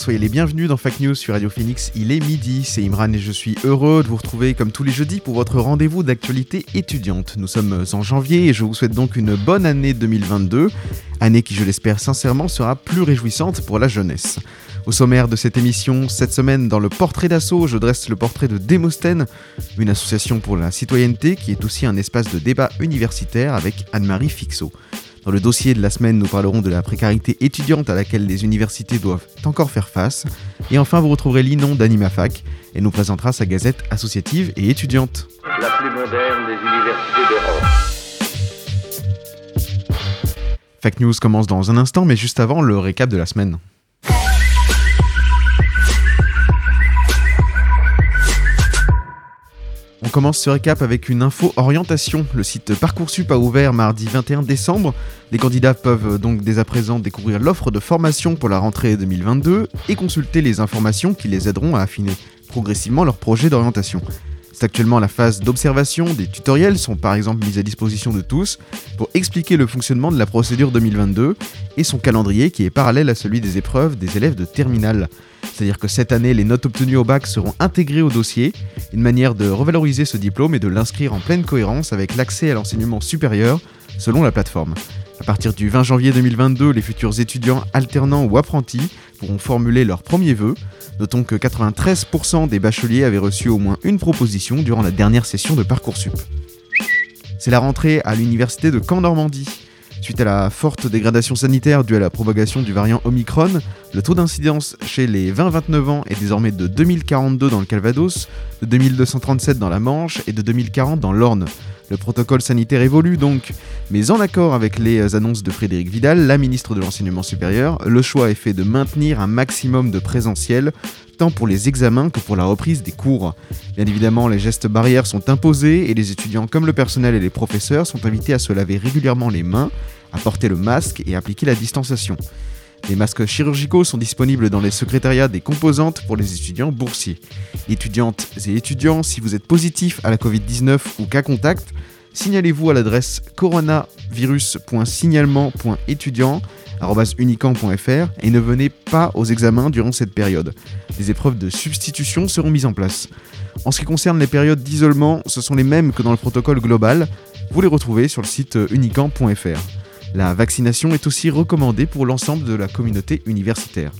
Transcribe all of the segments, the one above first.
Soyez les bienvenus dans Fact News sur Radio Phoenix. Il est midi, c'est Imran et je suis heureux de vous retrouver comme tous les jeudis pour votre rendez-vous d'actualité étudiante. Nous sommes en janvier et je vous souhaite donc une bonne année 2022, année qui je l'espère sincèrement sera plus réjouissante pour la jeunesse. Au sommaire de cette émission, cette semaine dans le portrait d'assaut, je dresse le portrait de Démosthène, une association pour la citoyenneté qui est aussi un espace de débat universitaire avec Anne-Marie Fixot. Dans le dossier de la semaine, nous parlerons de la précarité étudiante à laquelle les universités doivent encore faire face. Et enfin, vous retrouverez Linon d'AnimaFac et nous présentera sa gazette associative et étudiante. la plus moderne des universités d'Europe. Fact News commence dans un instant, mais juste avant, le récap de la semaine. On commence ce récap avec une info orientation. Le site Parcoursup a ouvert mardi 21 décembre. Les candidats peuvent donc dès à présent découvrir l'offre de formation pour la rentrée 2022 et consulter les informations qui les aideront à affiner progressivement leur projet d'orientation. Actuellement la phase d'observation. Des tutoriels sont par exemple mis à disposition de tous pour expliquer le fonctionnement de la procédure 2022 et son calendrier qui est parallèle à celui des épreuves des élèves de terminale. C'est-à-dire que cette année, les notes obtenues au bac seront intégrées au dossier, une manière de revaloriser ce diplôme et de l'inscrire en pleine cohérence avec l'accès à l'enseignement supérieur selon la plateforme. À partir du 20 janvier 2022, les futurs étudiants alternants ou apprentis pourront formuler leurs premiers vœux. Notons que 93% des bacheliers avaient reçu au moins une proposition durant la dernière session de Parcoursup. C'est la rentrée à l'université de Caen-Normandie. Suite à la forte dégradation sanitaire due à la propagation du variant Omicron, le taux d'incidence chez les 20-29 ans est désormais de 2042 dans le Calvados, de 2237 dans la Manche et de 2040 dans l'Orne. Le protocole sanitaire évolue donc, mais en accord avec les annonces de Frédéric Vidal, la ministre de l'Enseignement supérieur, le choix est fait de maintenir un maximum de présentiel, tant pour les examens que pour la reprise des cours. Bien évidemment, les gestes barrières sont imposés et les étudiants comme le personnel et les professeurs sont invités à se laver régulièrement les mains, à porter le masque et à appliquer la distanciation. Les masques chirurgicaux sont disponibles dans les secrétariats des composantes pour les étudiants boursiers. Étudiantes et étudiants, si vous êtes positif à la Covid-19 ou cas contact, signalez-vous à l'adresse coronavirus.signalement.étudiant.unican.fr et ne venez pas aux examens durant cette période. Des épreuves de substitution seront mises en place. En ce qui concerne les périodes d'isolement, ce sont les mêmes que dans le protocole global. Vous les retrouvez sur le site unican.fr. La vaccination est aussi recommandée pour l'ensemble de la communauté universitaire.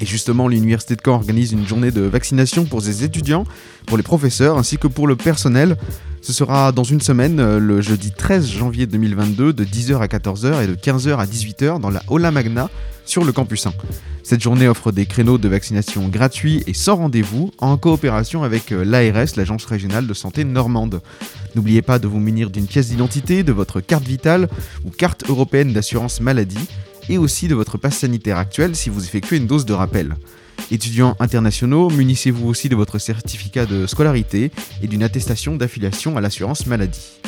Et justement, l'Université de Caen organise une journée de vaccination pour ses étudiants, pour les professeurs ainsi que pour le personnel. Ce sera dans une semaine, euh, le jeudi 13 janvier 2022, de 10h à 14h et de 15h à 18h dans la Aula Magna sur le campus 1. Cette journée offre des créneaux de vaccination gratuits et sans rendez-vous en coopération avec euh, l'ARS, l'Agence régionale de santé normande. N'oubliez pas de vous munir d'une pièce d'identité, de votre carte vitale ou carte européenne d'assurance maladie et aussi de votre passe sanitaire actuel si vous effectuez une dose de rappel. Étudiants internationaux, munissez-vous aussi de votre certificat de scolarité et d'une attestation d'affiliation à l'assurance maladie.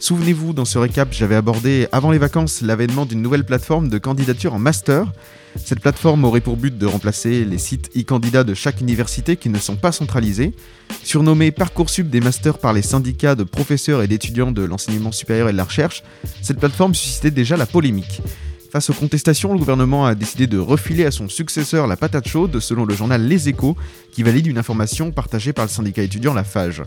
Souvenez-vous, dans ce récap, j'avais abordé avant les vacances l'avènement d'une nouvelle plateforme de candidature en master. Cette plateforme aurait pour but de remplacer les sites e-candidats de chaque université qui ne sont pas centralisés. Surnommée Parcoursup des masters par les syndicats de professeurs et d'étudiants de l'enseignement supérieur et de la recherche, cette plateforme suscitait déjà la polémique. Face aux contestations, le gouvernement a décidé de refiler à son successeur la patate chaude, selon le journal Les Échos, qui valide une information partagée par le syndicat étudiant La Fage.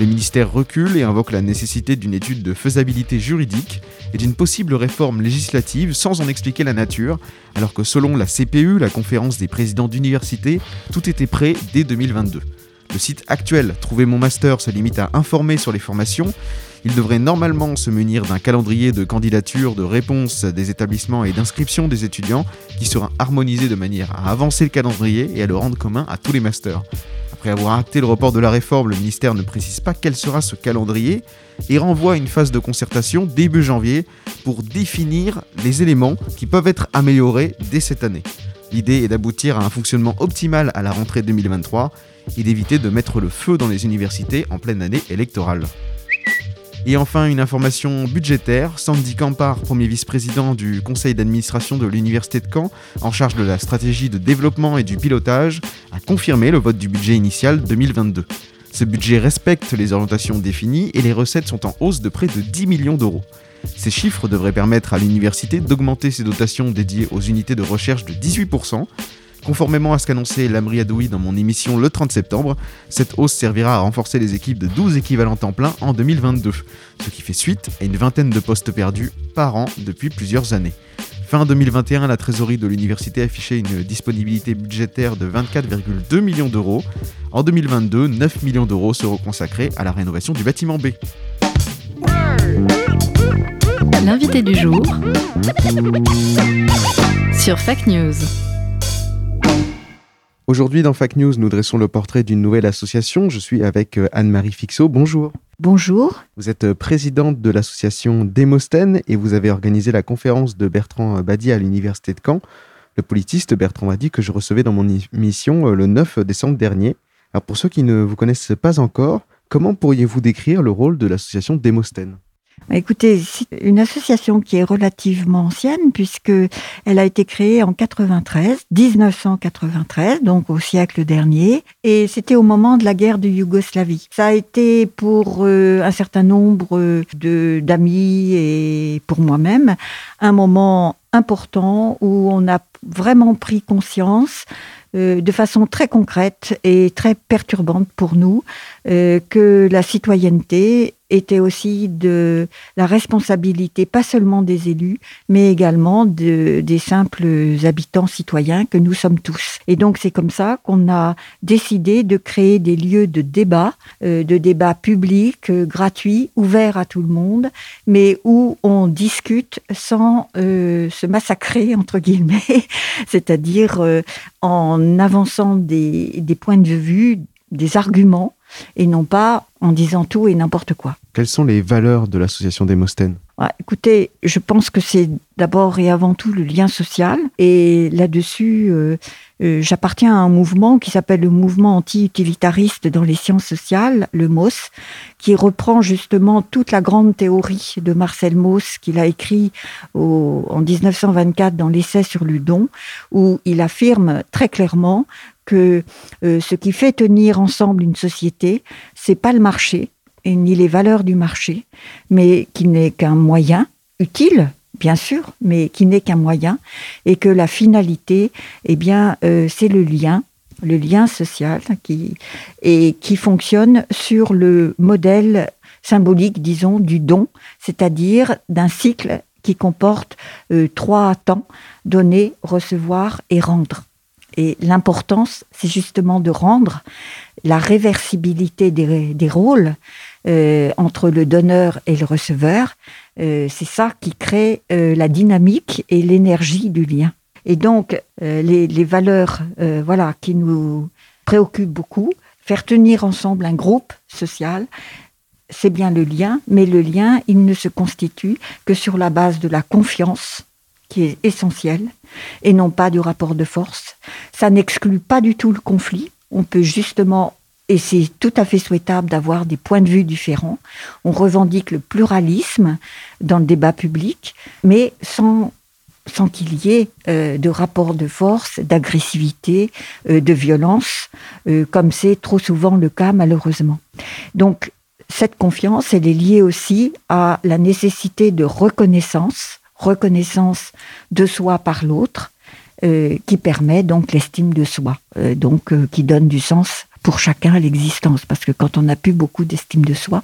Le ministère recule et invoque la nécessité d'une étude de faisabilité juridique et d'une possible réforme législative sans en expliquer la nature, alors que selon la CPU, la conférence des présidents d'université, tout était prêt dès 2022. Le site actuel Trouver mon master se limite à informer sur les formations. Il devrait normalement se munir d'un calendrier de candidature, de réponse des établissements et d'inscription des étudiants qui sera harmonisé de manière à avancer le calendrier et à le rendre commun à tous les masters. Après avoir acté le report de la réforme, le ministère ne précise pas quel sera ce calendrier et renvoie une phase de concertation début janvier pour définir les éléments qui peuvent être améliorés dès cette année. L'idée est d'aboutir à un fonctionnement optimal à la rentrée 2023 et d'éviter de mettre le feu dans les universités en pleine année électorale. Et enfin, une information budgétaire. Sandy Campar, premier vice-président du conseil d'administration de l'Université de Caen, en charge de la stratégie de développement et du pilotage, a confirmé le vote du budget initial 2022. Ce budget respecte les orientations définies et les recettes sont en hausse de près de 10 millions d'euros. Ces chiffres devraient permettre à l'université d'augmenter ses dotations dédiées aux unités de recherche de 18%, Conformément à ce qu'annonçait Lamri Adoui dans mon émission le 30 septembre, cette hausse servira à renforcer les équipes de 12 équivalents temps plein en 2022, ce qui fait suite à une vingtaine de postes perdus par an depuis plusieurs années. Fin 2021, la trésorerie de l'université affichait une disponibilité budgétaire de 24,2 millions d'euros. En 2022, 9 millions d'euros seront consacrés à la rénovation du bâtiment B. L'invité du jour sur Fake News. Aujourd'hui, dans Fact News, nous dressons le portrait d'une nouvelle association. Je suis avec euh, Anne-Marie Fixot. Bonjour. Bonjour. Vous êtes euh, présidente de l'association Démosthène et vous avez organisé la conférence de Bertrand Badi à l'Université de Caen. Le politiste Bertrand Badi que je recevais dans mon émission euh, le 9 décembre dernier. Alors pour ceux qui ne vous connaissent pas encore, comment pourriez-vous décrire le rôle de l'association Démosthène Écoutez, c'est une association qui est relativement ancienne puisque elle a été créée en 93, 1993, donc au siècle dernier, et c'était au moment de la guerre de Yougoslavie. Ça a été pour euh, un certain nombre de d'amis et pour moi-même un moment important où on a vraiment pris conscience euh, de façon très concrète et très perturbante pour nous euh, que la citoyenneté était aussi de la responsabilité, pas seulement des élus, mais également de, des simples habitants citoyens que nous sommes tous. Et donc c'est comme ça qu'on a décidé de créer des lieux de débat, euh, de débat public, euh, gratuit, ouvert à tout le monde, mais où on discute sans euh, se massacrer, entre guillemets, c'est-à-dire euh, en avançant des, des points de vue, des arguments, et non pas en disant tout et n'importe quoi. Quelles sont les valeurs de l'association Démosthène Ouais, écoutez, je pense que c'est d'abord et avant tout le lien social. Et là-dessus, euh, euh, j'appartiens à un mouvement qui s'appelle le mouvement anti-utilitariste dans les sciences sociales, le MOS, qui reprend justement toute la grande théorie de Marcel Mauss qu'il a écrit en 1924 dans l'essai sur le don, où il affirme très clairement que euh, ce qui fait tenir ensemble une société, c'est pas le marché ni les valeurs du marché, mais qui n'est qu'un moyen utile, bien sûr, mais qui n'est qu'un moyen, et que la finalité, eh bien, euh, c'est le lien, le lien social qui et qui fonctionne sur le modèle symbolique, disons, du don, c'est-à-dire d'un cycle qui comporte euh, trois temps donner, recevoir et rendre. Et l'importance, c'est justement de rendre la réversibilité des rôles euh, entre le donneur et le receveur. Euh, c'est ça qui crée euh, la dynamique et l'énergie du lien. Et donc, les, les valeurs voilà, qui nous préoccupent beaucoup, faire tenir ensemble un groupe social, c'est bien le lien, mais le lien, il ne se constitue que sur la base de la confiance, qui est essentielle, et non pas du rapport de force. Ça n'exclut pas du tout le conflit. On peut justement, et c'est tout à fait souhaitable d'avoir des points de vue différents. On revendique le pluralisme dans le débat public, mais sans sans qu'il y ait euh, de rapport de force, d'agressivité, euh, de violence, euh, comme c'est trop souvent le cas malheureusement. Donc cette confiance, elle est liée aussi à la nécessité de reconnaissance, reconnaissance de soi par l'autre, qui permet donc l'estime de soi, donc qui donne du sens pour chacun l'existence, parce que quand on n'a plus beaucoup d'estime de soi,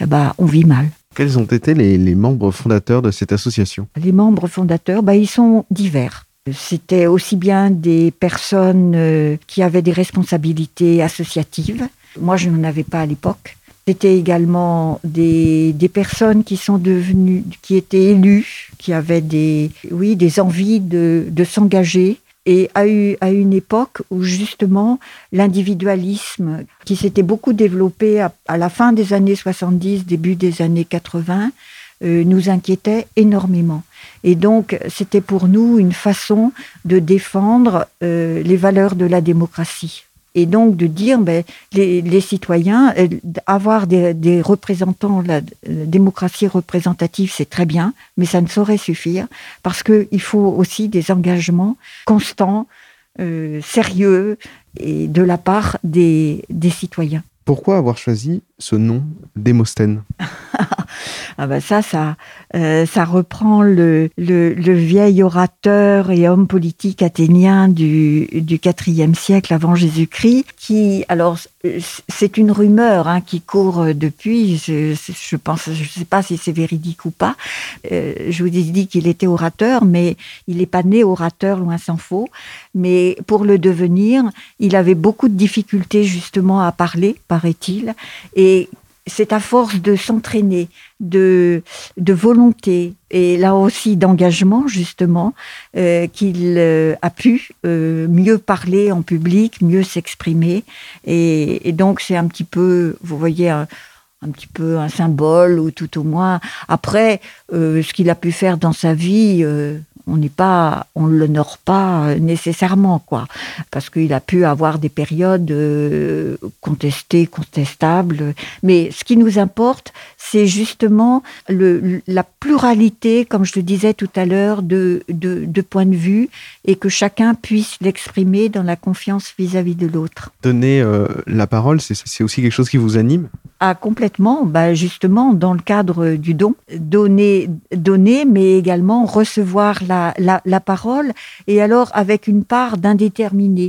eh ben, on vit mal. Quels ont été les, les membres fondateurs de cette association? Les membres fondateurs, bah, ils sont divers. C'était aussi bien des personnes euh, qui avaient des responsabilités associatives. Moi, je n'en avais pas à l'époque. C'était également des, des personnes qui sont devenues, qui étaient élues, qui avaient des, oui, des envies de, de s'engager et à, une époque où justement l'individualisme qui s'était beaucoup développé à, à, la fin des années 70, début des années 80, euh, nous inquiétait énormément. Et donc c'était pour nous une façon de défendre euh, les valeurs de la démocratie. Et donc de dire, ben, les, citoyens, euh, avoir des, représentants, la, la, démocratie représentative, c'est très bien, mais ça ne saurait suffire, parce qu'il faut aussi des engagements constants, euh, sérieux, et de la part des citoyens. Pourquoi avoir choisi ce nom, Démosthène ah ben ça, ça, euh, ça reprend le, vieil orateur et homme politique athénien du, du IVe siècle avant Jésus-Christ, qui, alors, c'est une rumeur hein, qui court depuis, je, je pense, je ne sais pas si c'est véridique ou pas. Euh, je vous ai dit qu'il était orateur, mais il n'est pas né orateur, loin s'en faut. Mais pour le devenir, il avait beaucoup de difficultés justement à parler, paraît-il, et c'est à force de s'entraîner, de, volonté et là aussi d'engagement justement euh, qu'il euh, a pu euh, mieux parler en public, mieux s'exprimer. Et, et, donc c'est un petit peu, vous voyez, un, petit peu un symbole ou tout au moins après euh, ce qu'il a pu faire dans sa vie euh, on n'est pas, on l'honore pas nécessairement, quoi, parce qu'il a pu avoir des périodes euh, contestées, contestables. Mais ce qui nous importe, c'est justement le, la pluralité, comme je le disais tout à l'heure, de, de, de points de vue et que chacun puisse l'exprimer dans la confiance vis-à-vis -vis de l'autre. Donner euh, la parole, c'est aussi quelque chose qui vous anime? Ah, complètement, bah, justement, dans le cadre du don, donner, donner mais également recevoir la, la, la parole, et alors avec une part d'indéterminé,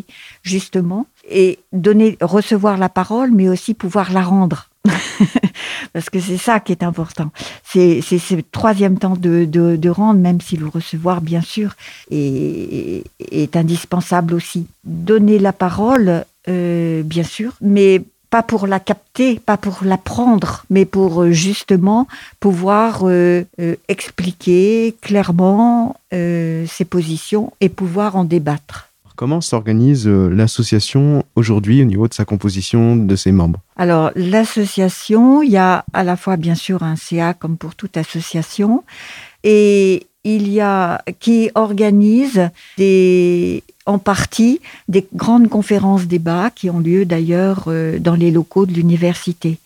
justement, et donner, recevoir la parole, mais aussi pouvoir la rendre. Parce que c'est ça qui est important. C'est ce troisième temps de, de, rendre, même si le recevoir, bien sûr, est, est indispensable aussi. Donner la parole, euh, bien sûr, mais pas pour la capter, pas pour la prendre, mais pour euh, justement pouvoir euh, expliquer clairement ses positions et pouvoir en débattre. Comment s'organise euh, l'association aujourd'hui au niveau de sa composition, de ses membres? Alors, l'association, il y a à la fois bien sûr un CA comme pour toute association, et il y a qui organise en partie des grandes conférences débats qui ont lieu d'ailleurs euh, dans les locaux de l'université.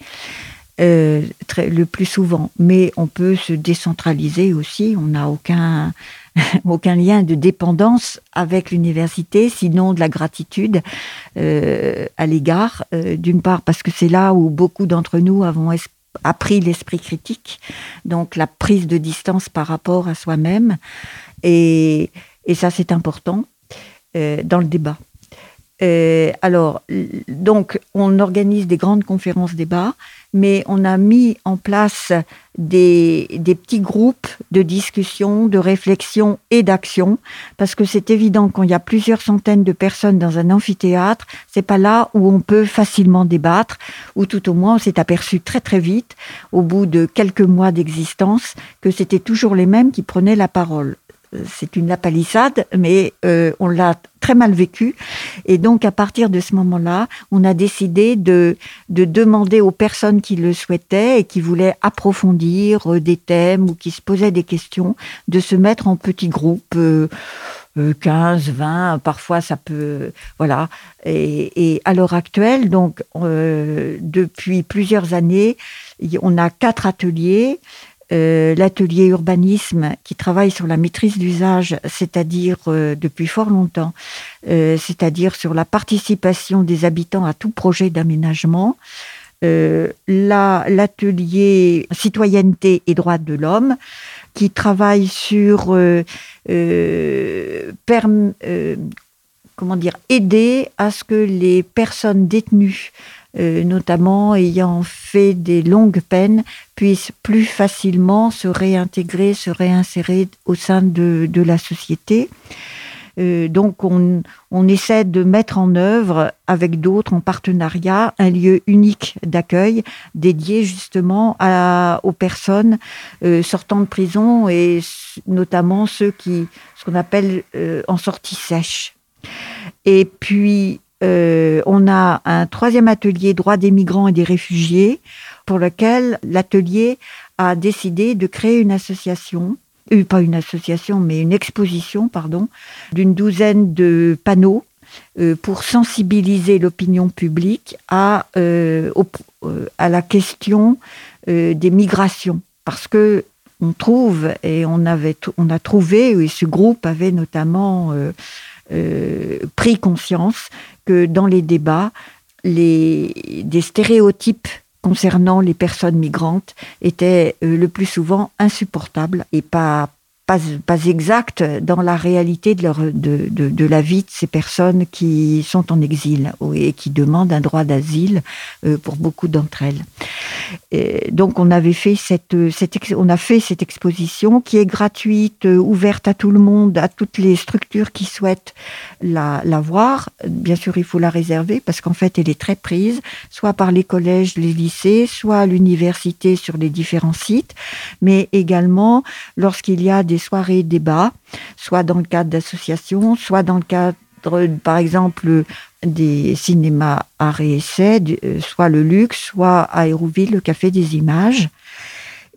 Euh, très, le plus souvent, mais on peut se décentraliser aussi. On n'a aucun aucun lien de dépendance avec l'université, sinon de la gratitude euh, à l'égard, euh, d'une part parce que c'est là où beaucoup d'entre nous avons appris l'esprit critique, donc la prise de distance par rapport à soi-même, et, et ça c'est important euh, dans le débat. Euh, alors, donc, on organise des grandes conférences débats, mais on a mis en place des, petits groupes de discussion, de réflexion et d'action, parce que c'est évident quand il y a plusieurs centaines de personnes dans un amphithéâtre, c'est pas là où on peut facilement débattre, ou tout au moins on s'est aperçu très très vite, au bout de quelques mois d'existence, que c'était toujours les mêmes qui prenaient la parole c'est une lapalissade, mais euh, on l'a très mal vécu. Et donc, à partir de ce moment-là, on a décidé de, de demander aux personnes qui le souhaitaient et qui voulaient approfondir euh, des thèmes ou qui se posaient des questions, de se mettre en petits groupes. Euh, 15, 20, parfois ça peut, voilà. Et, et à l'heure actuelle, donc euh, depuis plusieurs années, on a quatre ateliers euh, l'atelier urbanisme qui travaille sur la maîtrise d'usage, c'est-à-dire euh, depuis fort longtemps, euh, c'est-à-dire sur la participation des habitants à tout projet d'aménagement. L'atelier citoyenneté et droits de l'homme qui travaille sur comment aider à ce que les personnes détenues euh, notamment ayant fait des longues peines, puissent plus facilement se réintégrer, se réinsérer au sein de, de la société. Euh, donc on, on, essaie de mettre en œuvre avec d'autres en partenariat un lieu unique d'accueil dédié justement à, aux personnes euh, sortant de prison et notamment ceux qui, ce qu'on appelle en sortie sèche Et puis, euh, on a un troisième atelier droit des migrants et des réfugiés pour lequel l'atelier a décidé de créer une association, euh, pas une association, mais une exposition, pardon, d'une douzaine de panneaux euh, pour sensibiliser l'opinion publique à, la question des migrations. Parce que on trouve, et on, avait, on a trouvé, et ce groupe avait notamment pris conscience dans les débats, des stéréotypes concernant les personnes migrantes étaient euh, le plus souvent insupportables et pas, pas, pas exacts dans la réalité de, la vie de ces personnes qui sont en exil et qui demandent un droit d'asile euh, pour beaucoup d'entre elles. Donc on avait fait cette, on a fait cette exposition qui est gratuite, ouverte à tout le monde, à toutes les structures qui souhaitent la, la voir. Bien sûr, il faut la réserver parce qu'en fait, elle est très prise, soit par les collèges, les lycées, soit à l'université sur les différents sites, mais également lorsqu'il y a des soirées débats, soit dans le cadre d'associations, soit dans le cadre, par exemple, des cinémas arts et euh, soit le Luxe, soit à Hérouville, le Café des Images.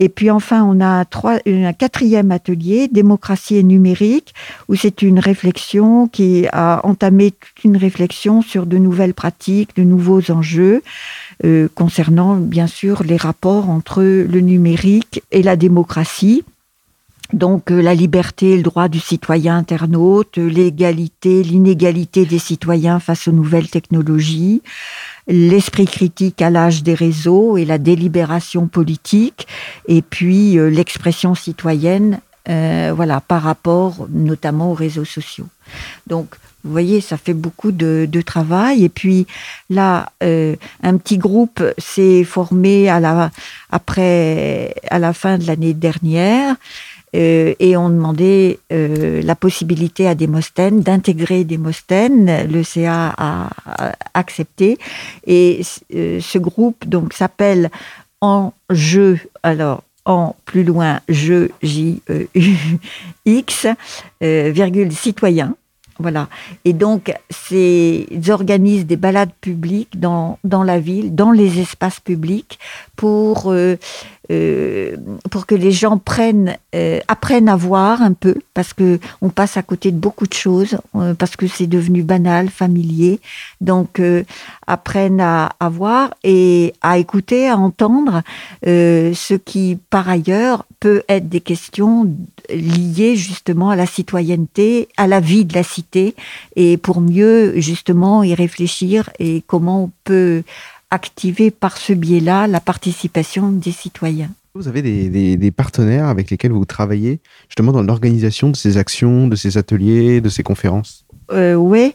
Et puis enfin, on a un, trois- un quatrième atelier, démocratie et numérique, où c'est une réflexion qui a entamé toute une réflexion sur de nouvelles pratiques, de nouveaux enjeux, euh, concernant bien sûr les rapports entre le numérique et la démocratie. Donc euh, la liberté et le droit du citoyen internaute, euh, l'égalité, l'inégalité des citoyens face aux nouvelles technologies, l'esprit critique à l'âge des réseaux et la délibération politique, et puis euh, l'expression citoyenne, euh, voilà, par rapport notamment aux réseaux sociaux. Donc, vous voyez, ça fait beaucoup de, de travail. Et puis là, euh, un petit groupe s'est formé à la, après, à la fin de l'année dernière. Euh, et on demandait euh, la possibilité à Démosthène d'intégrer Démosthène. Le CA a, accepté. Et euh, ce groupe donc s'appelle En jeu, alors en plus loin, je, J, E, U, X, virgule, citoyen. Voilà. Et donc, ils organisent des balades publiques dans, dans la ville, dans les espaces publics, pour, euh, pour que les gens prennent, euh, apprennent à voir un peu, parce que on passe à côté de beaucoup de choses, euh, parce que c'est devenu banal, familier. Donc, apprennent à, à voir et à écouter, à entendre ce qui, par ailleurs, peut être des questions liées justement à la citoyenneté, à la vie de la cité, et pour mieux justement y réfléchir et comment on peut activer par ce biais-là la participation des citoyens. Vous avez des, des- des partenaires avec lesquels vous travaillez justement dans l'organisation de ces actions, de ces ateliers, de ces conférences? Euh, ouais,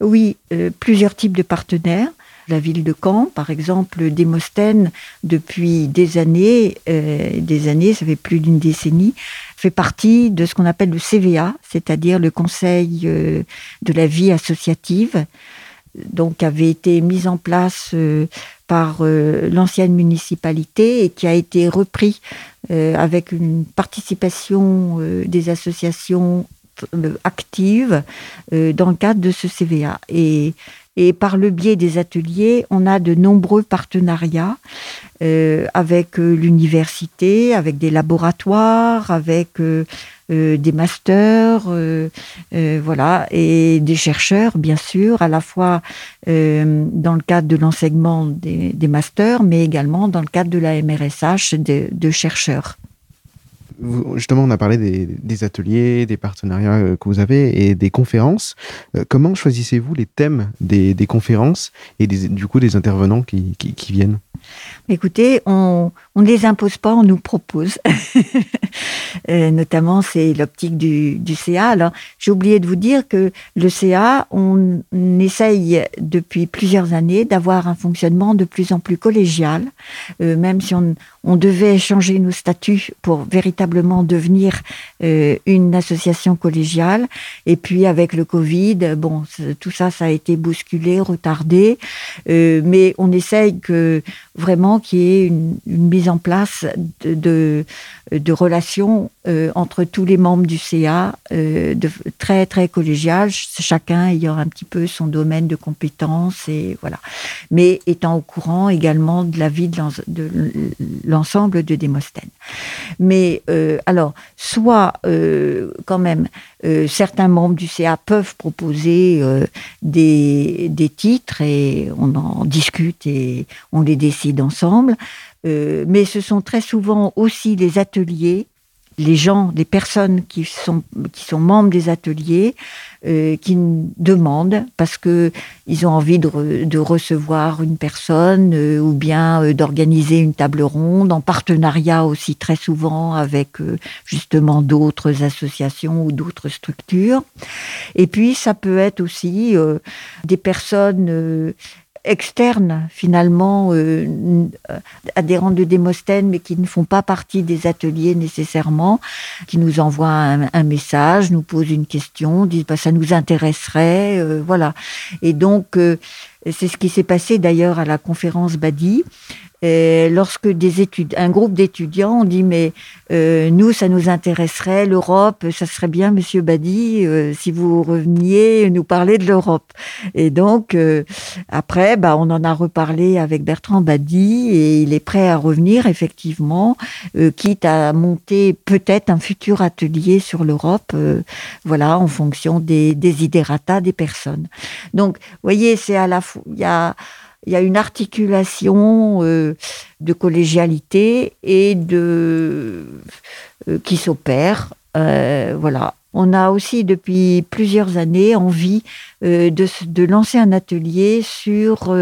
oui, euh, plusieurs types de partenaires. La ville de Caen, par exemple, Démosthène, depuis des années, euh, des années, ça fait plus d'une décennie, fait partie de ce qu'on appelle le CVA, c'est-à-dire le Conseil de la vie associative, donc avait été mise en place euh, par euh, l'ancienne municipalité et qui a été repris euh, avec une participation des associations actives dans le cadre de ce CVA. Et, par le biais des ateliers, on a de nombreux partenariats avec l'université, avec des laboratoires, avec euh, des masters, euh, euh, voilà, et des chercheurs, bien sûr, à la fois dans le cadre de l'enseignement des, masters, mais également dans le cadre de la MRSH de, chercheurs. Justement, on a parlé des, ateliers, des partenariats que vous avez et des conférences. Comment choisissez-vous les thèmes des, conférences et des- du coup des intervenants qui viennent? Écoutez, on ne les impose pas, on nous propose. Euh, notamment, c'est l'optique du, CA. Alors, j'ai oublié de vous dire que le CA, on, on essaye depuis plusieurs années d'avoir un fonctionnement de plus en plus collégial, euh, même si on, on devait changer nos statuts pour véritablement devenir euh, une association collégiale. Et puis avec le Covid, bon, tout ça, ça a été bousculé, retardé. Euh, mais on essaye que vraiment qu'il y ait une, mise en place de, relations euh, entre tous les membres du CA, de, très très collégial, chacun ayant un petit peu son domaine de compétences et voilà, mais étant au courant également de la vie de l'ensemble de Démosthène. Mais euh, alors, soit quand même, certains membres du CA peuvent proposer des, des titres et on en discute et on les décide ensemble. mais ce sont très souvent aussi les ateliers les gens, les personnes qui sont, qui sont membres des ateliers, euh, qui demandent parce que ils ont envie de, de recevoir une personne euh, ou bien euh, d'organiser une table ronde en partenariat aussi très souvent avec euh, justement d'autres associations ou d'autres structures. Et puis ça peut être aussi des personnes externes finalement euh, adhérents de Démosthène mais qui ne font pas partie des ateliers nécessairement, qui nous envoient un, message, nous posent une question, disent bah, ça nous intéresserait, euh, voilà. Et donc euh, c'est ce qui s'est passé d'ailleurs à la conférence Badi. Lorsque des études, un groupe d'étudiants ont dit mais euh, nous ça nous intéresserait l'Europe, ça serait bien Monsieur Badi euh, si vous reveniez nous parler de l'Europe. Et donc euh, après bah on en a reparlé avec Bertrand Badi et il est prêt à revenir effectivement, quitte à monter peut-être un futur atelier sur l'Europe, voilà en fonction des desiderata des personnes. Donc voyez c'est à la fois il y a une articulation euh, de collégialité et de euh, qui s'opère. Euh, voilà. On a aussi depuis plusieurs années envie de, de, lancer un atelier sur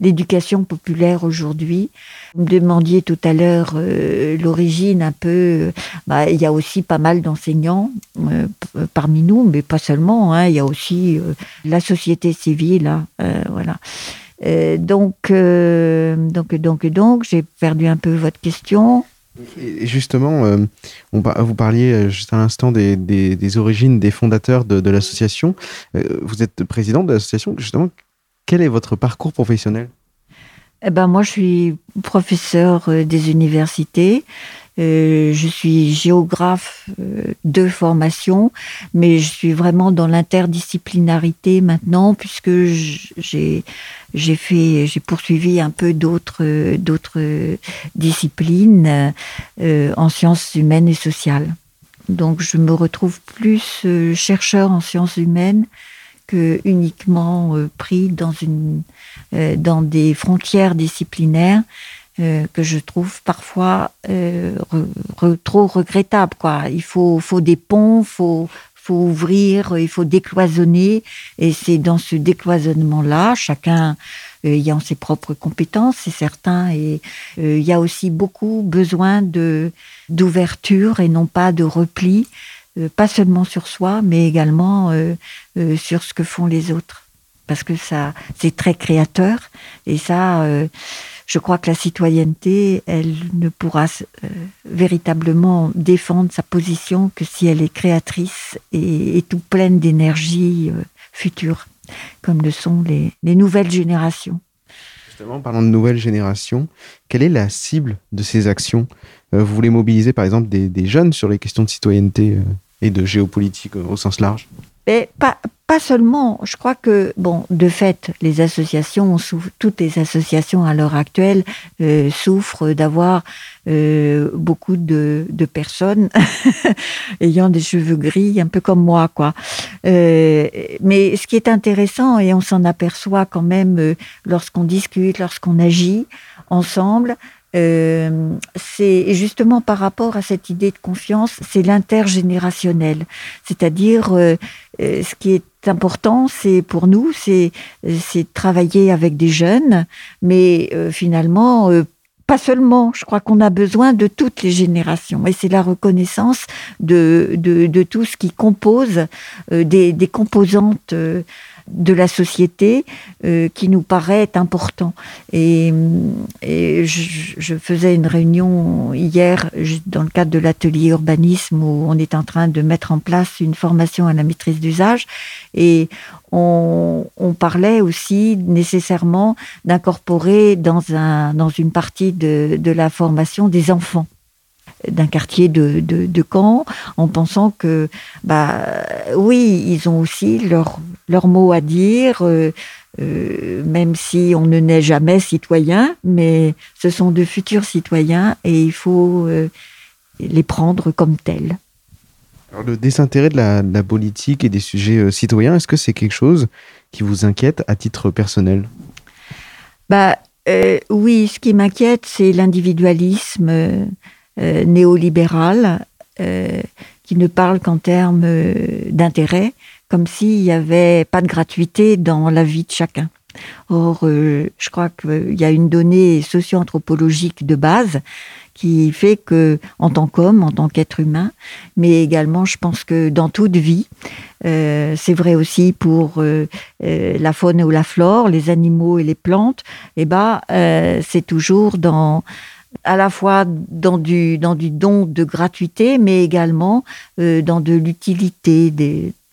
l'éducation populaire aujourd'hui. Vous me demandiez tout à l'heure l'origine un peu. Bah, il y a aussi pas mal d'enseignants parmi nous, mais pas seulement. Hein, il y a aussi la société civile. Hein, voilà. Euh, donc, euh, donc, donc, donc, j'ai perdu un peu votre question. Et justement, euh, on, vous parliez juste à l'instant des, des, origines des fondateurs de, l'association. vous êtes président de l'association. Justement, quel est votre parcours professionnel? Eh ben, Moi, je suis professeur des universités. Euh, je suis géographe euh, de formation, mais je suis vraiment dans l'interdisciplinarité maintenant puisque j'ai j'ai fait j'ai poursuivi un peu d'autres d'autres disciplines euh, en sciences humaines et sociales. Donc je me retrouve plus chercheur en sciences humaines que uniquement pris dans une dans des frontières disciplinaires euh, que je trouve parfois euh, trop regrettable. Quoi. Il faut, faut des ponts, faut, faut ouvrir, il faut décloisonner. Et c'est dans ce décloisonnement-là, chacun euh, ayant ses propres compétences, c'est certain. Et il y a aussi beaucoup besoin de d'ouverture et non pas de repli, pas seulement sur soi, mais également sur ce que font les autres. Parce que ça, c'est très créateur. Et ça je crois que la citoyenneté, elle ne pourra euh, véritablement défendre sa position que si elle est créatrice et, tout pleine d'énergie euh, future, comme le sont les, nouvelles générations. Justement, parlant de nouvelles générations, quelle est la cible de ces actions? Euh, Vous voulez mobiliser par exemple des, jeunes sur les questions de citoyenneté et de géopolitique au sens large? Mais pas, pas seulement, je crois que, bon, de fait, les associations, toutes les associations à l'heure actuelle euh, souffrent d'avoir euh, beaucoup de, personnes ayant des cheveux gris, un peu comme moi, quoi. Euh, mais ce qui est intéressant, et on s'en aperçoit quand même lorsqu'on discute, lorsqu'on agit ensemble, euh, c'est justement par rapport à cette idée de confiance, c'est l'intergénérationnel. C'est-à-dire, euh, euh, ce qui est important, c'est pour nous, c'est c'est travailler avec des jeunes, mais finalement pas seulement. Je crois qu'on a besoin de toutes les générations. Et c'est la reconnaissance de, de, de, tout ce qui compose, des, des composantes de la société euh, qui nous paraît important. Et, je, je faisais une réunion hier dans le cadre de l'atelier urbanisme où on est en train de mettre en place une formation à la maîtrise d'usage et on, on parlait aussi nécessairement d'incorporer dans, un, dans une partie de, de la formation des enfants d'un quartier de, de, de Caen, en pensant que, bah, oui, ils ont aussi leur, leur mot à dire, euh, euh, même si on ne naît jamais citoyen, mais ce sont de futurs citoyens et il faut euh, les prendre comme tels. Alors, le désintérêt de la, de la politique et des sujets citoyens, est-ce que c'est quelque chose qui vous inquiète à titre personnel? Bah, oui, ce qui m'inquiète, c'est l'individualisme euh, néolibéral euh, qui ne parle qu'en termes euh, d'intérêt, comme s'il n'y avait pas de gratuité dans la vie de chacun. Or, euh, je crois qu'il y a une donnée socio-anthropologique de base qui fait que, en tant qu'homme, en tant qu'être humain, mais également, je pense que dans toute vie, euh, c'est vrai aussi pour euh, euh, la faune ou la flore, les animaux et les plantes, et ben, euh, c'est toujours dans à la fois dans du, dans du don de gratuité, mais également euh, dans de l'utilité,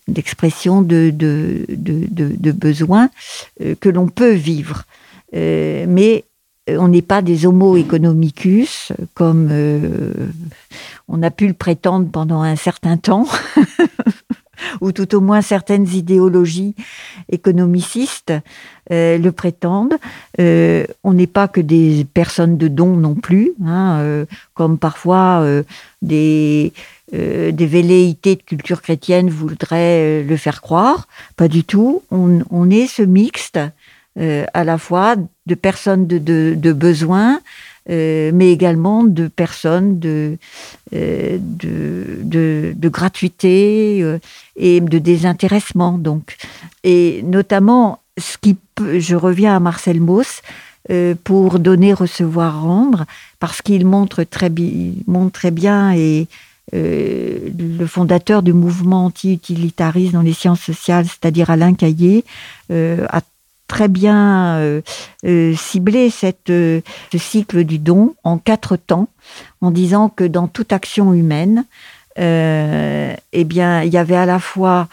d'expression de, de, de, de, besoins euh, que l'on peut vivre. Euh, mais on n'est pas des homo economicus, comme on a pu le prétendre pendant un certain temps, ou tout au moins certaines idéologies économicistes euh, le prétendent. Euh, on n'est pas que des personnes de don non plus, hein, euh, comme parfois euh, des, euh, des velléités de culture chrétienne voudraient euh, le faire croire. Pas du tout. On, on est ce mixte à la fois de personnes de, de, de besoin, euh, mais également de personnes de, euh, de, de, gratuité euh, et de désintéressement. Donc, et notamment, ce qui peut, je reviens à Marcel Mauss pour donner, recevoir, rendre, parce qu'il montre très, montre très bien et le fondateur du mouvement anti-utilitariste dans les sciences sociales, c'est-à-dire Alain Caillé, a très bien euh, euh, ciblé cette, euh, ce cycle du don en quatre temps, en disant que dans toute action humaine, euh, eh bien, il y avait à la fois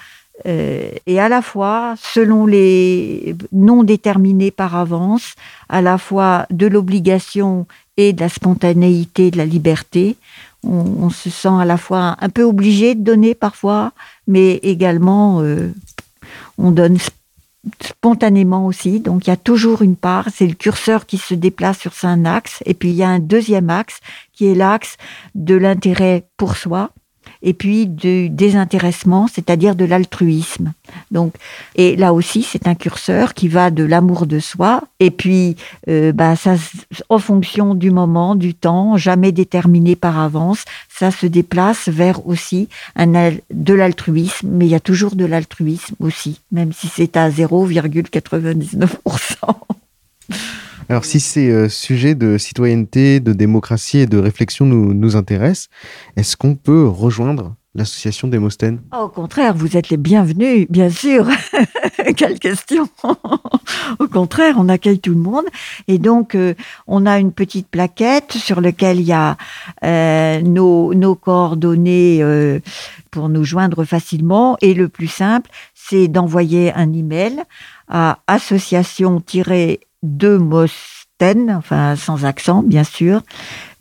et à la fois, selon les non déterminés par avance, à la fois de l'obligation et de la spontanéité, de la liberté. On, on se sent à la fois un peu obligé de donner parfois, mais également on donne spontanément aussi. Donc il y a toujours une part, c'est le curseur qui se déplace sur un axe, et puis il y a un deuxième axe qui est l'axe de l'intérêt pour soi, et puis du désintéressement, c'est-à-dire de l'altruisme. Donc, et là aussi, c'est un curseur qui va de l'amour de soi, et puis euh, bah, ça, en fonction du moment, du temps, jamais déterminé par avance, ça se déplace vers aussi un, de l'altruisme, mais il y a toujours de l'altruisme aussi, même si c'est à 0,99%. Alors, si ces euh, sujets de citoyenneté, de démocratie et de réflexion nous, intéressent, est-ce qu'on peut rejoindre l'association Démosthène Au contraire, vous êtes les bienvenus, bien sûr. Quelle question Au contraire, on accueille tout le monde. Et donc, euh, on a une petite plaquette sur laquelle il y a euh, nos, coordonnées pour nous joindre facilement. Et le plus simple, c'est d'envoyer un email à association-de-mostène, enfin sans accent, bien sûr,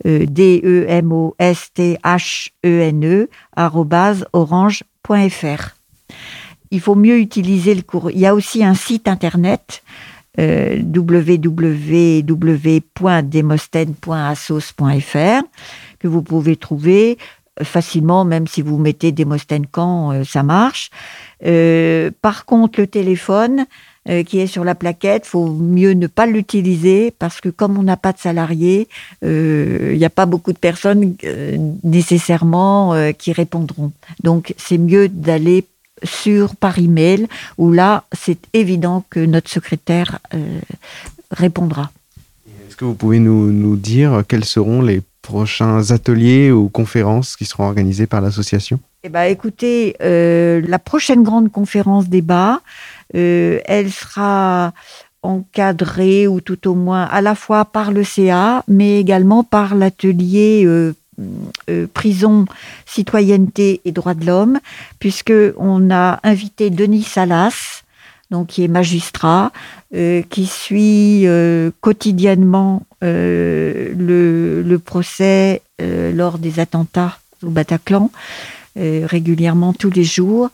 euh, D-E-M-O-S-T-H-E-N-E, orange.fr. Il faut mieux utiliser le courrier. Il y a aussi un site internet euh, que vous pouvez trouver facilement, même si vous mettez Démosthène Camp, euh, ça marche. Euh, par contre, le téléphone euh, qui est sur la plaquette, faut mieux ne pas l'utiliser parce que comme on n'a pas de salariés, euh, il n'y a pas beaucoup de personnes euh, nécessairement qui répondront. Donc, c'est mieux d'aller sur par email où là, c'est évident que notre secrétaire répondra. Est-ce que vous pouvez nous, nous dire quels seront les prochains ateliers ou conférences qui seront organisées par l'association? Eh ben, écoutez, euh, la prochaine grande conférence débat Euh, elle sera encadrée ou tout au moins à la fois par le CA, mais également par l'atelier euh, euh, prison, citoyenneté et droits de l'homme, puisque on a invité Denis Salas, donc qui est magistrat, qui suit quotidiennement le, le procès lors des attentats au Bataclan, régulièrement tous les jours,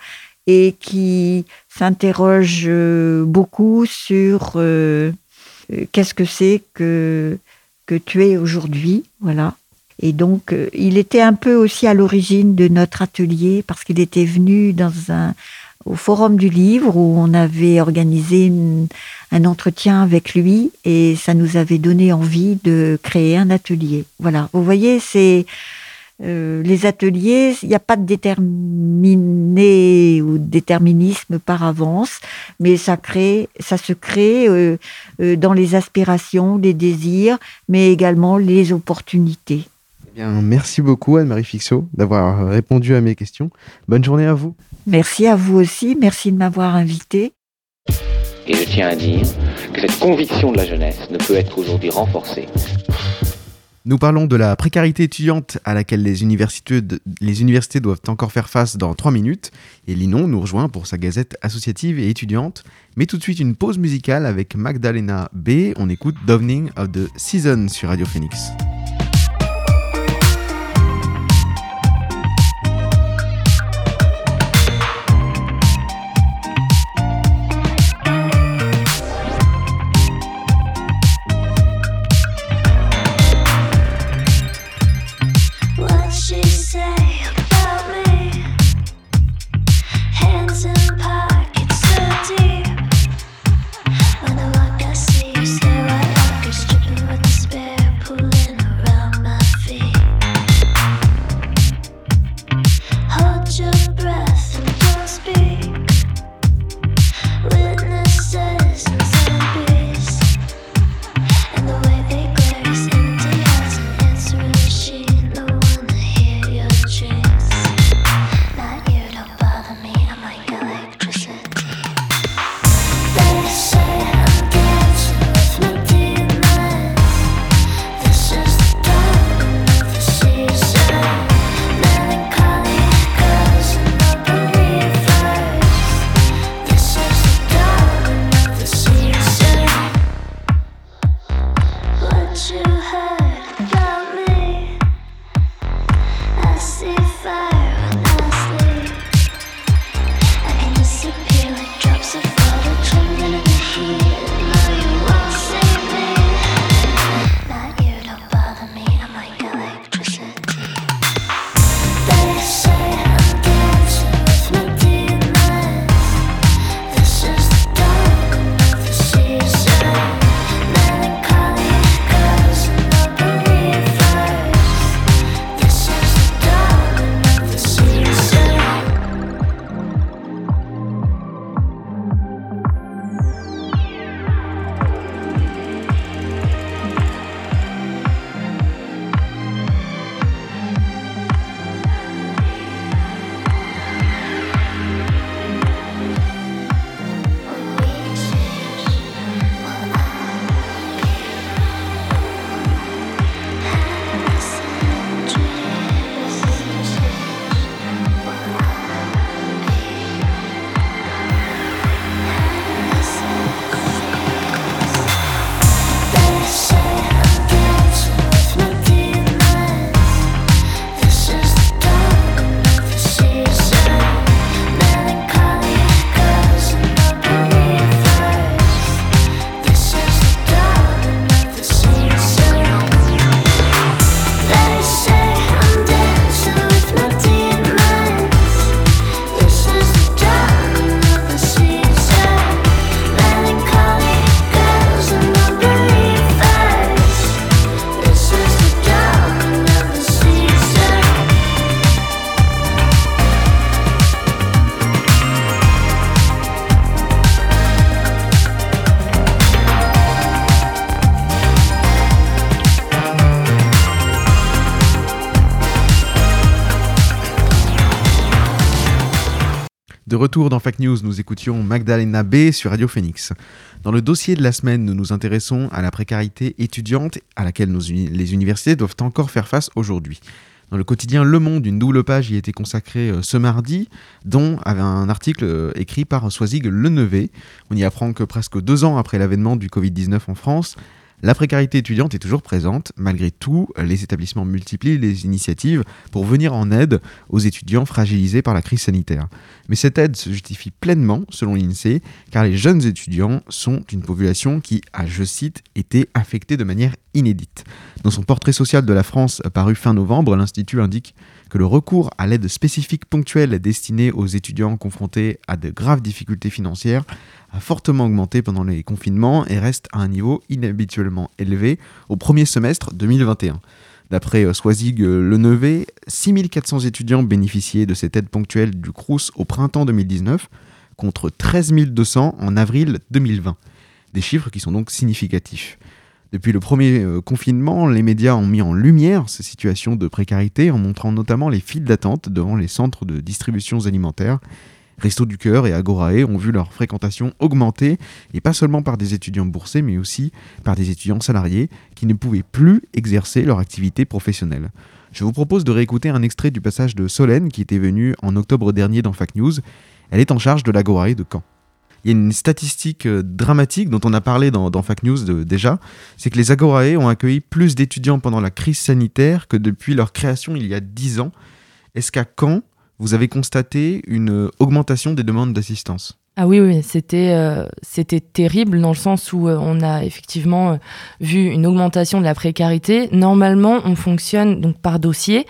et qui s'interroge euh, beaucoup sur euh, euh, qu'est-ce que c'est que, que tu es aujourd'hui, voilà. Et donc, il était un peu aussi à l'origine de notre atelier parce qu'il était venu dans un, au Forum du Livre où on avait organisé un entretien avec lui et ça nous avait donné envie de créer un atelier. Voilà. Vous voyez, c'est euh, les ateliers, il n'y a pas de déterminé ou de déterminisme par avance, mais ça crée, ça se crée euh, euh, dans les aspirations, les désirs, mais également les opportunités. Eh Bien, merci beaucoup Anne-Marie Fixot d'avoir répondu à mes questions. Bonne journée à vous. Merci à vous aussi, merci de m'avoir invité. Et je tiens à dire que cette conviction de la jeunesse ne peut être aujourd'hui renforcée Nous parlons de la précarité étudiante à laquelle les universités, doivent encore faire face dans 3 minutes. Et Linon nous rejoint pour sa gazette associative et étudiante. Mais tout de suite une pause musicale avec Magdalena B. On écoute Downing of the Season sur Radio Phoenix. Retour dans Fact News, nous écoutions Magdalena B sur Radio Phoenix. Dans le dossier de la semaine, nous nous intéressons à la précarité étudiante à laquelle les universités doivent encore faire face aujourd'hui. Dans le quotidien Le Monde, une double page y était consacrée euh, ce mardi, dont un article euh, écrit par Soisig Lenevé. On y apprend que presque deux ans après l'avènement du Covid-19 en France, la précarité étudiante est toujours présente. Malgré tout, les établissements multiplient les initiatives pour venir en aide aux étudiants fragilisés par la crise sanitaire. Mais cette aide se justifie pleinement, selon l'INSEE, car les jeunes étudiants sont une population qui a, je cite, été affectée de manière inédite. Dans son portrait social de la France paru fin novembre, l'Institut indique que le recours à l'aide spécifique ponctuelle destinée aux étudiants confrontés à de graves difficultés financières a fortement augmenté pendant les confinements et reste à un niveau inhabituellement élevé au premier semestre 2021. D'après Soisig Lenevé, 6400 étudiants bénéficiaient de cette aide ponctuelle du Crous au printemps 2019 contre 13 200 en avril 2020. Des chiffres qui sont donc significatifs. Depuis le premier euh, confinement, les médias ont mis en lumière ces situations de précarité en montrant notamment les files d'attente devant les centres de distribution alimentaires. Restos du Cœur et Agorae ont vu leur fréquentation augmenter, et pas seulement par des étudiants boursés, mais aussi par des étudiants salariés qui ne pouvaient plus exercer leur activité professionnelle. Je vous propose de réécouter un extrait du passage de Solène qui était venue en octobre dernier dans Fact News. Elle est en charge de l'Agorae de Caen. Il y a une statistique euh, dramatique dont on a parlé dans, dans News déjà, c'est que les Agorae ont accueilli plus d'étudiants pendant la crise sanitaire que depuis leur création il y a 10 ans. Est-ce qu'à Caen, vous avez constaté une euh, augmentation des demandes d'assistance? Ah oui, oui, c'était euh, c'était terrible dans le sens où euh, on a effectivement euh, vu une augmentation de la précarité. Normalement, on fonctionne donc par dossier.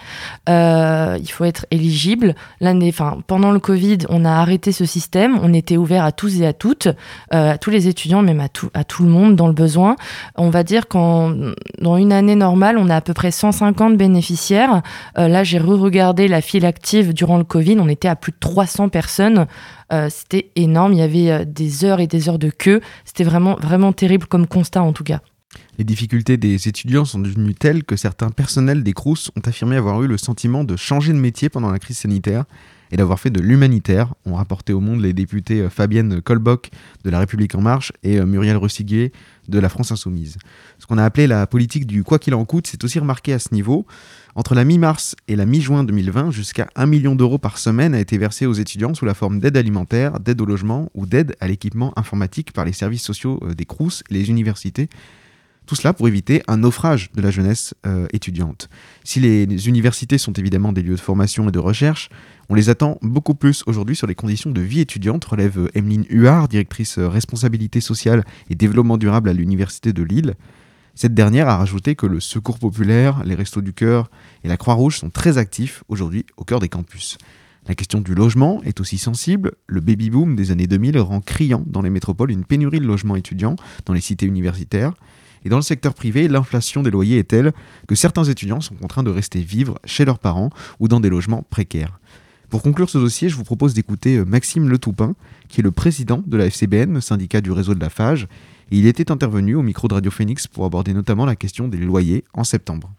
Euh, il faut être éligible. L'année, enfin, pendant le Covid, on a arrêté ce système. On était ouvert à tous et à toutes, à tous les étudiants, même à tout, à tout le monde dans le besoin. On va dire qu'en dans une année normale, on a à peu près 150 bénéficiaires. Là, j'ai re-regardé la file active durant le Covid. On était à plus de 300 personnes. Euh, c'était énorme. Il y avait euh, des heures et des heures de queue. C'était vraiment, vraiment terrible comme constat, en tout cas. Les difficultés des étudiants sont devenues telles que certains personnels des Crous ont affirmé avoir eu le sentiment de changer de métier pendant la crise sanitaire et d'avoir fait de l'humanitaire, ont rapporté au monde les députés euh, Fabienne Colbock de La République En Marche et euh, Muriel Ressiguier de la France Insoumise. Ce qu'on a appelé la politique du quoi qu'il en coûte s'est aussi remarqué à ce niveau. Entre la mi-mars et la mi-juin 2020, jusqu'à 1 million d'euros par semaine a été versé aux étudiants sous la forme d'aide alimentaire, d'aide au logement ou d'aide à l'équipement informatique par les services sociaux euh, des Crous et les universités. Tout cela pour éviter un naufrage de la jeunesse euh, étudiante. Si les, universités sont évidemment des lieux de formation et de recherche, on les attend beaucoup plus aujourd'hui sur les conditions de vie étudiante, relève Emeline Huard, directrice euh, responsabilité sociale et développement durable à l'Université de Lille. Cette dernière a rajouté que le Secours populaire, les Restos du Cœur et la Croix-Rouge sont très actifs aujourd'hui au cœur des campus. La question du logement est aussi sensible. Le baby-boom des années 2000 rend criant dans les métropoles une pénurie de logements étudiants dans les cités universitaires. Et dans le secteur privé, l'inflation des loyers est telle que certains étudiants sont contraints de rester vivre chez leurs parents ou dans des logements précaires. Pour conclure ce dossier, je vous propose d'écouter euh, Maxime Le Toupin, qui est le président de la FCBN, syndicat du réseau de la FAGE, il était intervenu au micro de Radio Phoenix pour aborder notamment la question des loyers en septembre.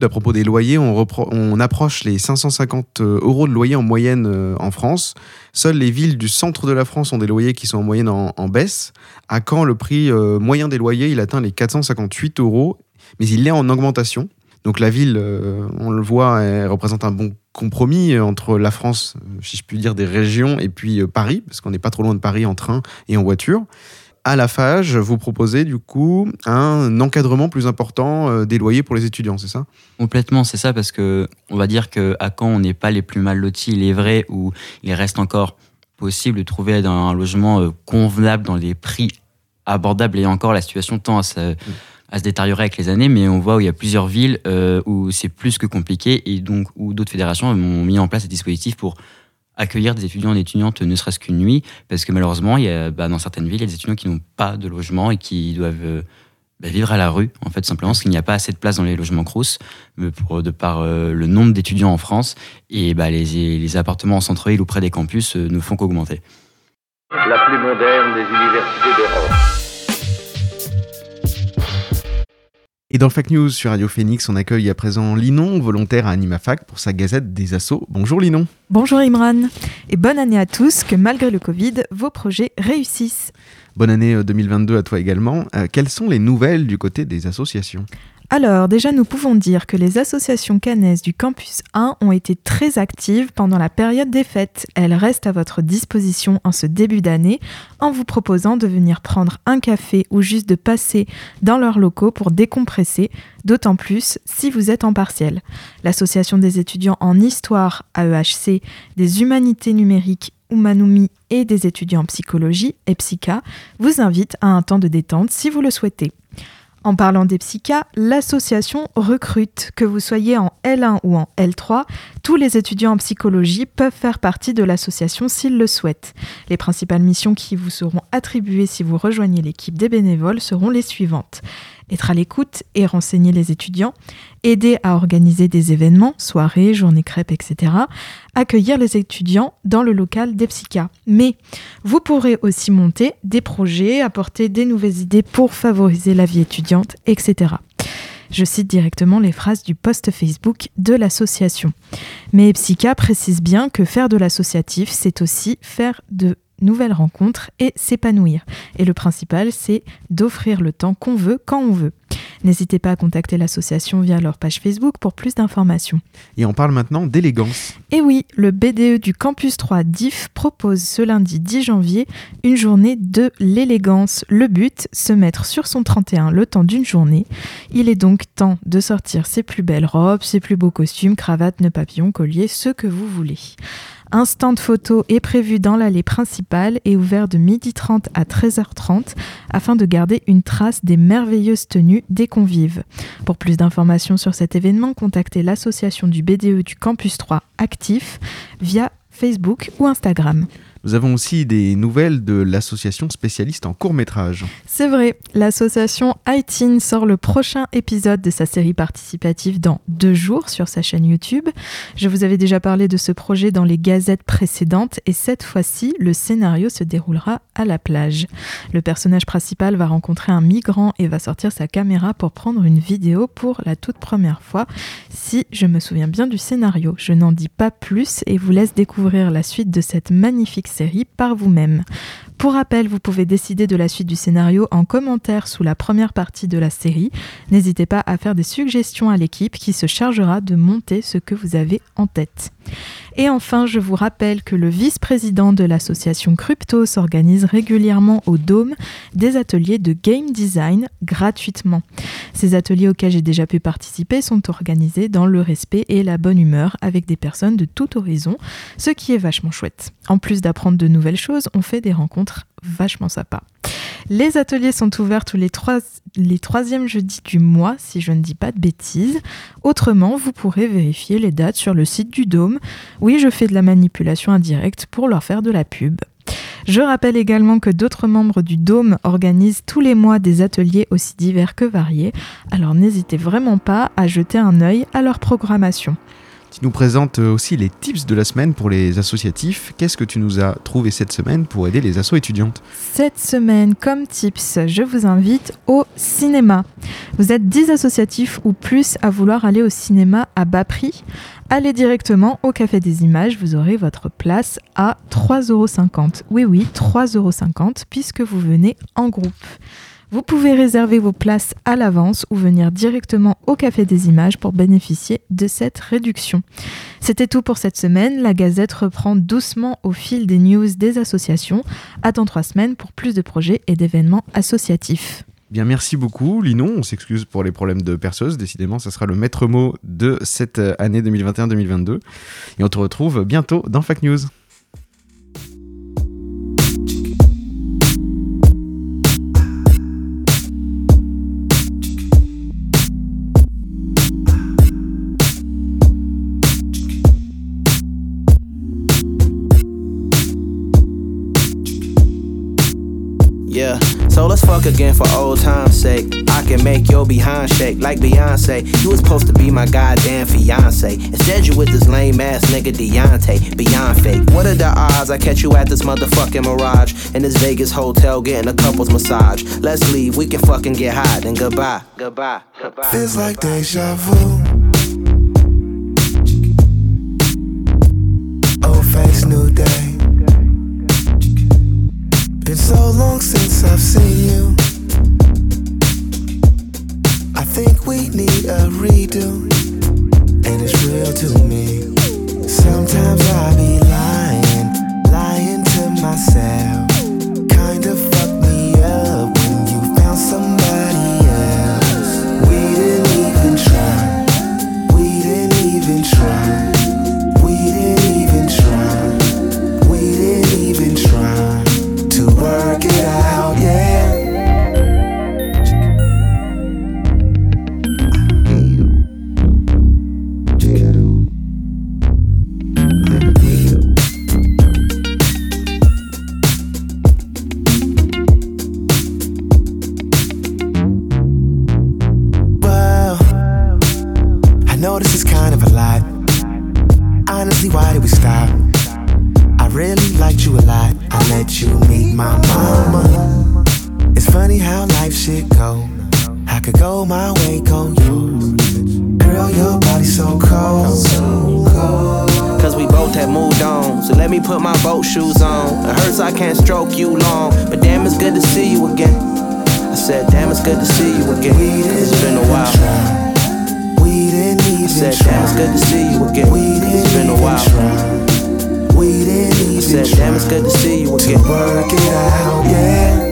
À propos des loyers, on, approche les 550 euros de loyer en moyenne euh, en France. Seules les villes du centre de la France ont des loyers qui sont en moyenne en, en baisse. À Caen, le prix euh, moyen des loyers, il atteint les 458 euros, mais il est en augmentation. Donc la ville, euh, on le voit, elle représente un bon compromis euh, entre la France, euh, si je puis dire, des régions, et puis euh, Paris, parce qu'on n'est pas trop loin de Paris en train et en voiture. À la FAGE, vous proposez du coup un encadrement plus important euh, des loyers pour les étudiants, c'est ça? Complètement, c'est ça, parce que on va dire qu'à Caen, on n'est pas les plus mal lotis, il est vrai, où il reste encore possible de trouver un logement euh, convenable dans les prix abordables, et encore la situation tend à se, à se détériorer avec les années, mais on voit où il y a plusieurs villes euh, où c'est plus que compliqué, et donc où d'autres fédérations ont mis en place des dispositifs pour accueillir des étudiants et étudiantes ne serait-ce qu'une nuit, parce que malheureusement, il y a, bah, dans certaines villes, il y a des étudiants qui n'ont pas de logement et qui doivent euh, bah, vivre à la rue, en fait, simplement, parce qu'il n'y a pas assez de place dans les logements Crous, pour, de par euh, le nombre d'étudiants en France, et bah, les, les appartements en centre-ville ou près des campus euh, ne font qu'augmenter. La plus moderne des universités d'Europe. Et dans Fake News sur Radio Phoenix, on accueille à présent Linon, volontaire à Animafac pour sa gazette des assauts. Bonjour Linon. Bonjour Imran. Et bonne année à tous, que malgré le Covid, vos projets réussissent. Bonne année euh, 2022 à toi également. Euh, quelles sont les nouvelles du côté des associations? Alors, déjà, nous pouvons dire que les associations cannaises du campus 1 ont été très actives pendant la période des fêtes. Elles restent à votre disposition en ce début d'année en vous proposant de venir prendre un café ou juste de passer dans leurs locaux pour décompresser, d'autant plus si vous êtes en partiel. L'association des étudiants en histoire AEHC, des humanités numériques Umanumi et des étudiants en psychologie et psycha vous invite à un temps de détente si vous le souhaitez. En parlant des psychas, l'association recrute. Que vous soyez en L1 ou en L3, tous les étudiants en psychologie peuvent faire partie de l'association s'ils le souhaitent. Les principales missions qui vous seront attribuées si vous rejoignez l'équipe des bénévoles seront les suivantes. Être à l'écoute et renseigner les étudiants, aider à organiser des événements, soirées, journées crêpes, etc., accueillir les étudiants dans le local des psychas. Mais vous pourrez aussi monter des projets, apporter des nouvelles idées pour favoriser la vie étudiante, etc. Je cite directement les phrases du post Facebook de l'association. Mais Psycha précise bien que faire de l'associatif, c'est aussi faire de nouvelles rencontres et s'épanouir. Et le principal, c'est d'offrir le temps qu'on veut quand on veut. N'hésitez pas à contacter l'association via leur page Facebook pour plus d'informations. Et on parle maintenant d'élégance. Et oui, le BDE du Campus 3 DIF propose ce lundi 10 janvier une journée de l'élégance. Le but, se mettre sur son 31 le temps d'une journée. Il est donc temps de sortir ses plus belles robes, ses plus beaux costumes, cravates, nœuds papillons, colliers, ce que vous voulez. Un stand photo est prévu dans l'allée principale et ouvert de 12h30 à 13h30 afin de garder une trace des merveilleuses tenues des convives. Pour plus d'informations sur cet événement, contactez l'association du BDE du Campus 3 actif via Facebook ou Instagram. Nous avons aussi des nouvelles de l'association spécialiste en court métrage. C'est vrai, l'association ITIN sort le prochain épisode de sa série participative dans deux jours sur sa chaîne YouTube. Je vous avais déjà parlé de ce projet dans les gazettes précédentes et cette fois-ci, le scénario se déroulera à la plage. Le personnage principal va rencontrer un migrant et va sortir sa caméra pour prendre une vidéo pour la toute première fois, si je me souviens bien du scénario. Je n'en dis pas plus et vous laisse découvrir la suite de cette magnifique par vous-même. Pour rappel, vous pouvez décider de la suite du scénario en commentaire sous la première partie de la série. N'hésitez pas à faire des suggestions à l'équipe qui se chargera de monter ce que vous avez en tête. Et enfin, je vous rappelle que le vice-président de l'association Cryptos organise régulièrement au Dôme des ateliers de game design gratuitement. Ces ateliers auxquels j'ai déjà pu participer sont organisés dans le respect et la bonne humeur avec des personnes de tout horizon, ce qui est vachement chouette. En plus d'apprendre de nouvelles choses, on fait des rencontres vachement sympas. Les ateliers sont ouverts tous les, trois, les troisièmes jeudis du mois, si je ne dis pas de bêtises. Autrement, vous pourrez vérifier les dates sur le site du Dôme. Oui, je fais de la manipulation indirecte pour leur faire de la pub. Je rappelle également que d'autres membres du Dôme organisent tous les mois des ateliers aussi divers que variés, alors n'hésitez vraiment pas à jeter un œil à leur programmation. Tu nous présentes aussi les tips de la semaine pour les associatifs. Qu'est-ce que tu nous as trouvé cette semaine pour aider les assos étudiantes? Cette semaine, comme tips, je vous invite au cinéma. Vous êtes 10 associatifs ou plus à vouloir aller au cinéma à bas prix? Allez directement au Café des Images, vous aurez votre place à 3,50€. Oui, oui, 3,50€ puisque vous venez en groupe. Vous pouvez réserver vos places à l'avance ou venir directement au Café des Images pour bénéficier de cette réduction. C'était tout pour cette semaine. La Gazette reprend doucement au fil des news des associations. Attends trois semaines pour plus de projets et d'événements associatifs. Bien, merci beaucoup, Linon. On s'excuse pour les problèmes de perceuse. Décidément, ça sera le maître mot de cette année 2021-2022. Et on te retrouve bientôt dans Fact News. Let's fuck again for old time's sake. I can make your behind shake like Beyonce. You was supposed to be my goddamn fiance. Instead, you with this lame ass nigga Deontay. Beyond fake. What are the odds I catch you at this motherfucking mirage? In this Vegas hotel getting a couple's massage. Let's leave, we can fucking get high, then goodbye. Goodbye. Goodbye. Feels like deja vu. Old face, new day. Been so long since I've seen you. I think we need a redo, and it's real to me. Sometimes I be lying, lying to myself. Kind of fuck me up when you found somebody else. We didn't even try. On. It hurts I can't stroke you long. But damn, it's good to see you again. I said, damn, it's good to see you again. Cause it's been a while. We didn't even I said, damn, it's good to see you again. It's been a while. We didn't even I said, damn, it's good to see you again. To work it out, yeah.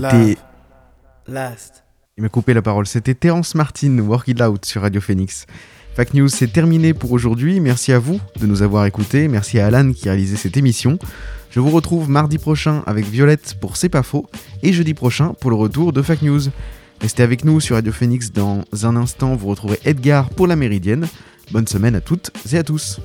C'était. Last. Il m'a coupé la parole. C'était Terence Martin, Work It Out sur Radio Phoenix. Fact News, c'est terminé pour aujourd'hui. Merci à vous de nous avoir écoutés. Merci à Alan qui a réalisé cette émission. Je vous retrouve mardi prochain avec Violette pour C'est pas faux et jeudi prochain pour le retour de Fact News. Restez avec nous sur Radio Phoenix dans un instant. Vous retrouverez Edgar pour la Méridienne. Bonne semaine à toutes et à tous.